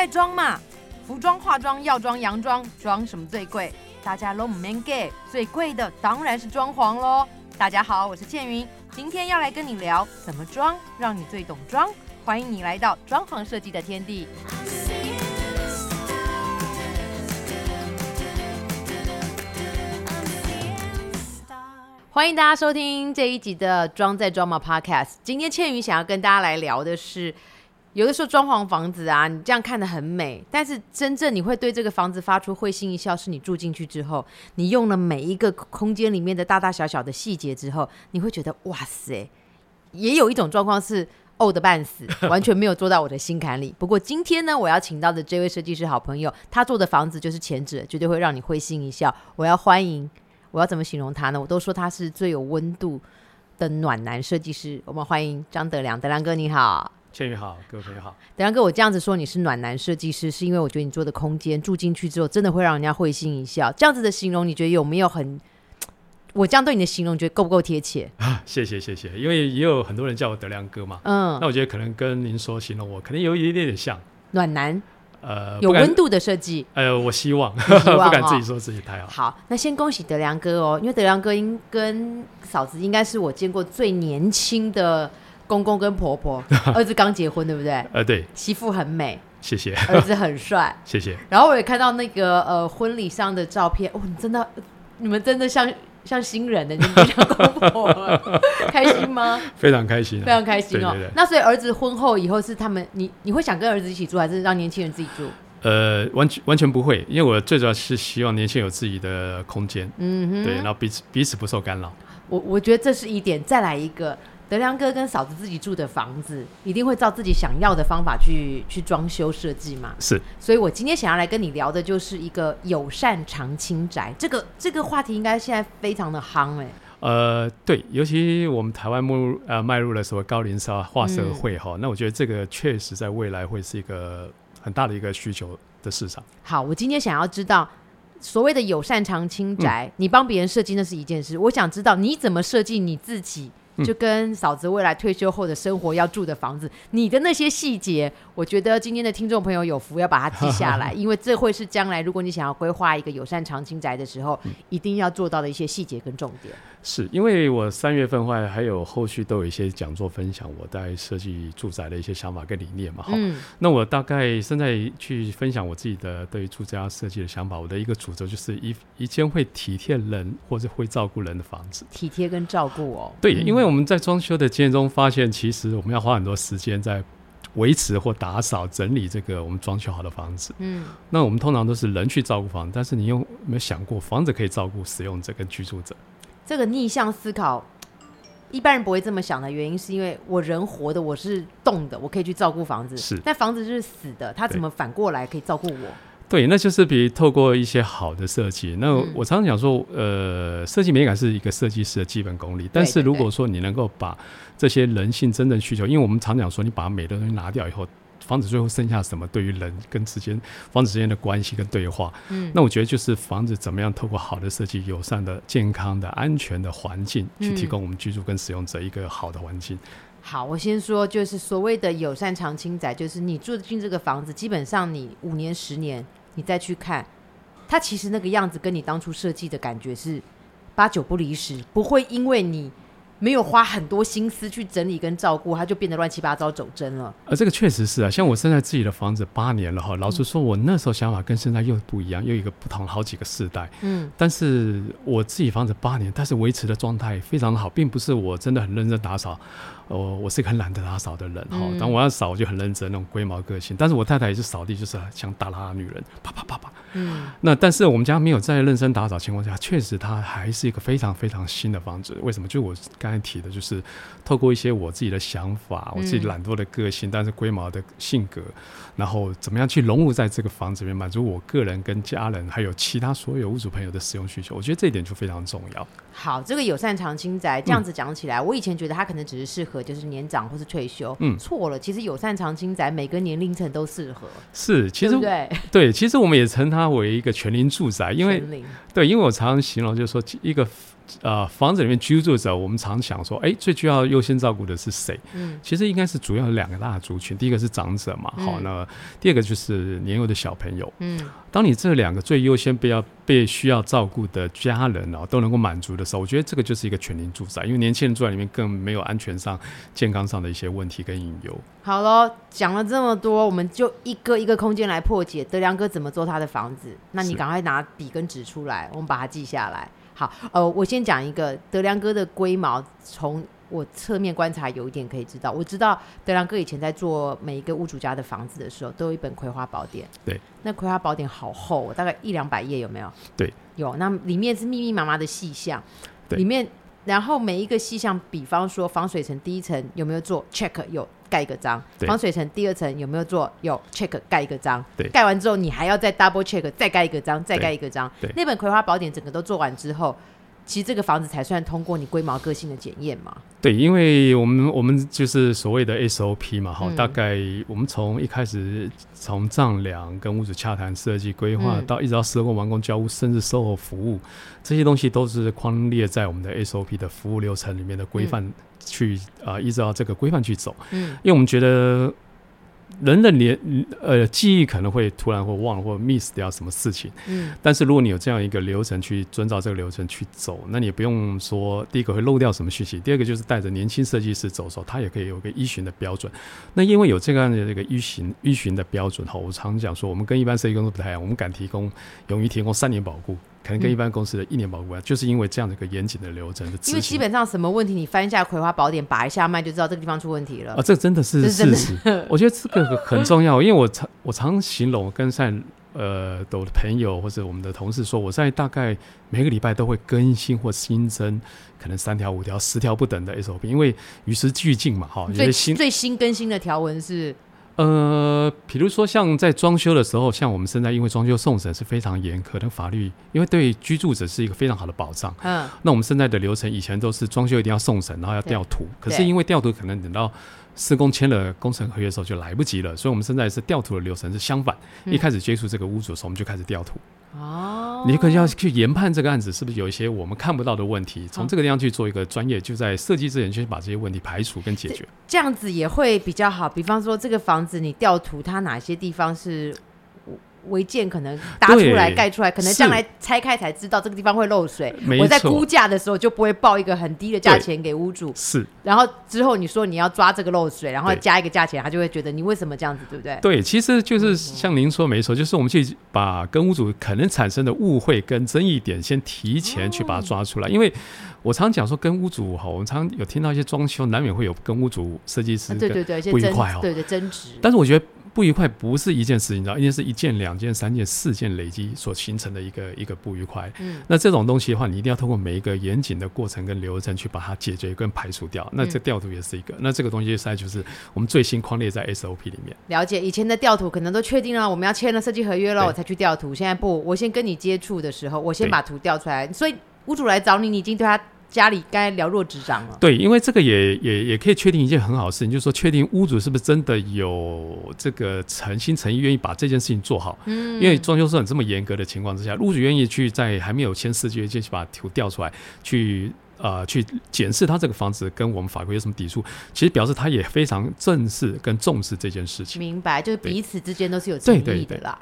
在装嘛，服装、化妆、药妆、洋装，装什么最贵？大家都唔 man gay，最贵的当然是装潢喽。大家好，我是倩云，今天要来跟你聊怎么装，让你最懂装。欢迎你来到装潢设计的天地。欢迎大家收听这一集的《装在装嘛》Podcast。今天倩云想要跟大家来聊的是，有的时候装潢房子啊，你这样看的很美，但是真正你会对这个房子发出会心一笑，是你住进去之后，你用了每一个空间里面的大大小小的细节之后，你会觉得哇塞！也有一种状况是呕的半死，完全没有做到我的心坎里。不过今天呢，我要请到的这位设计师好朋友，他做的房子就是前者，绝对会让你会心一笑。我要欢迎，我要怎么形容他呢？我都说他是最有温度的暖男设计师。我们欢迎张德良，德良哥你好。倩宇好，各位朋友好。德良哥，我这样子说你是暖男设计师，是因为我觉得你做的空间住进去之后，真的会让人家会心一笑。这样子的形容，你觉得有没有很？我这样对你的形容，觉得够不够贴切？啊，谢谢谢谢，因为也有很多人叫我德良哥嘛。嗯，那我觉得可能跟您说形容我，可能有一点点像暖男。呃，有温度的设计。呃，我希望，不敢自己说自己太好。好，那先恭喜德良哥哦，因为德良哥应跟嫂子应该是我见过最年轻的公公跟婆婆。儿子刚结婚，对不对？呃，对。媳妇很美，谢谢。儿子很帅，谢谢。然后我也看到那个呃婚礼上的照片，哦，你真的，你们真的像。像新人的，你们像公婆，开心吗？非常开心，非常开心哦。那所以儿子婚后以后是他们，你你会想跟儿子一起住，还是让年轻人自己住？呃，完全完全不会，因为我最主要是希望年轻人有自己的空间，嗯哼，对，然后彼此彼此不受干扰。我我觉得这是一点，再来一个。德良哥跟嫂子自己住的房子，一定会照自己想要的方法去去装修设计嘛？是。所以我今天想要来跟你聊的，就是一个友善长青宅。这个这个话题应该现在非常的夯哎。呃，对，尤其我们台湾迈入呃迈入了所谓高龄化化社会哈，那我觉得这个确实在未来会是一个很大的一个需求的市场。好，我今天想要知道所谓的友善长青宅，你帮别人设计那是一件事，我想知道你怎么设计你自己。就跟嫂子未来退休后的生活要住的房子，你的那些细节，我觉得今天的听众朋友有福要把它记下来，因为这会是将来如果你想要规划一个友善长青宅的时候，一定要做到的一些细节跟重点。是因为我三月份话还有后续都有一些讲座分享我在设计住宅的一些想法跟理念嘛，哈。那我大概现在去分享我自己的对于住家设计的想法，我的一个主轴就是一一间会体贴人或者会照顾人的房子。体贴跟照顾哦。对，因为我们在装修的经验中发现，其实我们要花很多时间在维持或打扫整理这个我们装修好的房子。嗯。那我们通常都是人去照顾房子，但是你有没有想过，房子可以照顾使用者跟居住者？这个逆向思考，一般人不会这么想的原因，是因为我人活的，我是动的，我可以去照顾房子。是，但房子就是死的，它怎么反过来可以照顾我？对，那就是比透过一些好的设计。那我常常讲说，呃，设计美感是一个设计师的基本功力。但是如果说你能够把这些人性真正需求，因为我们常讲说，你把美的东西拿掉以后。房子最后剩下什么？对于人跟之间，房子之间的关系跟对话，嗯，那我觉得就是房子怎么样透过好的设计、友善的、健康的、安全的环境，去提供我们居住跟使用者一个好的环境。好，我先说，就是所谓的友善长青宅，就是你住进这个房子，基本上你五年、十年，你再去看，它其实那个样子跟你当初设计的感觉是八九不离十，不会因为你。没有花很多心思去整理跟照顾，它就变得乱七八糟走针了。呃，这个确实是啊，像我现在自己的房子八年了哈，老实说，我那时候想法跟现在又不一样，又一个不同好几个世代。嗯，但是我自己房子八年，但是维持的状态非常的好，并不是我真的很认真打扫。我我是一个很懒得打扫的人哈，当我要扫我就很认真那种龟毛个性。但是我太太也是扫地就是像大拉女人，啪啪啪啪。嗯，那但是我们家没有在认真打扫情况下，确实它还是一个非常非常新的房子。为什么？就我刚才提的，就是透过一些我自己的想法，我自己懒惰的个性，但是龟毛的性格，然后怎么样去融入在这个房子里面，满足我个人跟家人还有其他所有屋主朋友的使用需求。我觉得这一点就非常重要。好，这个友善长青宅这样子讲起来，我以前觉得它可能只是适合就是年长或是退休，嗯，错了，其实友善长青宅每个年龄层都适合。是，其实对对，其实我们也称它为一个全龄住宅，因为对，因为我常常形容就是说一个呃房子里面居住者，我们常想说，哎，最需要优先照顾的是谁？嗯，其实应该是主要有两个大族群，第一个是长者嘛，好，那第二个就是年幼的小朋友。嗯，当你这两个最优先不要被需要照顾的家人哦都能够满足的时候，我觉得这个就是一个全龄住宅，因为年轻人住在里面更没有安全上、健康上的一些问题跟隐忧。好了，讲了这么多，我们就一个一个空间来破解德良哥怎么做他的房子。那你赶快拿笔跟纸出来，我们把它记下来。好，呃，我先讲一个德良哥的龟毛，从我侧面观察有一点可以知道。我知道德良哥以前在做每一个屋主家的房子的时候，都有一本《葵花宝典》。对，那《葵花宝典》好厚，大概一两百页，有没有？对，有。那里面是密密麻麻的细项，里面，然后每一个细项，比方说防水层第一层有没有做 check 有。盖一个章，防水层第二层有没有做？有 check 盖一个章，盖完之后你还要再 double check，再盖一个章，再盖一个章。那本《葵花宝典》整个都做完之后。其实这个房子才算通过你龟毛个性的检验嘛？对，因为我们我们就是所谓的 SOP 嘛，哈，大概我们从一开始从丈量跟屋主洽谈设计规划，到一直到施工完工交屋，甚至售后服务，这些东西都是框列在我们的 SOP 的服务流程里面的规范去啊，依照这个规范去走。嗯，因为我们觉得。人的连呃记忆可能会突然会忘或 miss 掉什么事情，嗯，但是如果你有这样一个流程去遵照这个流程去走，那你不用说第一个会漏掉什么讯息，第二个就是带着年轻设计师走的时候，他也可以有个依循的标准。那因为有这样的这个依循依循的标准哈，我常讲说，我们跟一般设计公司不太一样，我们敢提供勇于提供三年保护。可能跟一般公司的一年保护啊，就是因为这样的一个严谨的流程的因为基本上什么问题，你翻一下《葵花宝典》，把一下脉，就知道这个地方出问题了。啊，这真的是事实。我觉得这个很重要，因为我常我常形容跟在呃我的朋友或者我们的同事说，我在大概每个礼拜都会更新或新增可能三条、五条、十条不等的 SOP，因为与时俱进嘛，哈。最新最新更新的条文是。呃，比如说像在装修的时候，像我们现在因为装修送审是非常严苛的法律，因为对居住者是一个非常好的保障。嗯，那我们现在的流程以前都是装修一定要送审，然后要调图，可是因为调图可能等到施工签了工程合约的时候就来不及了，所以我们现在是调图的流程是相反，一开始接触这个屋主的时候，我们就开始调图。哦，你可能要去研判这个案子是不是有一些我们看不到的问题，从这个地方去做一个专业，就在设计之前先把这些问题排除跟解决，这样子也会比较好。比方说这个房子你调图，它哪些地方是？违建可能搭出来盖出来，可能将来拆开才知道这个地方会漏水。我在估价的时候就不会报一个很低的价钱给屋主。是，然后之后你说你要抓这个漏水，然后加一个价钱，他就会觉得你为什么这样子，对不对？对，其实就是像您说没错，就是我们去把跟屋主可能产生的误会跟争议点先提前去把它抓出来。因为我常讲说跟屋主哈，我们常有听到一些装修难免会有跟屋主设计师对对对不愉快哦，对对争执。但是我觉得。不愉快不是一件事情，你知道，一件是一件、两件、三件、四件累积所形成的一个一个不愉快。嗯，那这种东西的话，你一定要通过每一个严谨的过程跟流程去把它解决跟排除掉。那这调图也是一个，那这个东西实在就是我们最新框列在 SOP 里面。了解，以前的调图可能都确定了，我们要签了设计合约了，我才去调图。现在不，我先跟你接触的时候，我先把图调出来。所以屋主来找你，你已经对他。家里该了若指掌了。对，因为这个也也也可以确定一件很好的事情，就是说确定屋主是不是真的有这个诚心诚意愿意把这件事情做好。嗯，因为装修是很这么严格的情况之下，屋主愿意去在还没有签设计就去把图调出来，去呃去检视他这个房子跟我们法规有什么抵触，其实表示他也非常正视跟重视这件事情。明白，就是彼此之间都是有诚意的啦。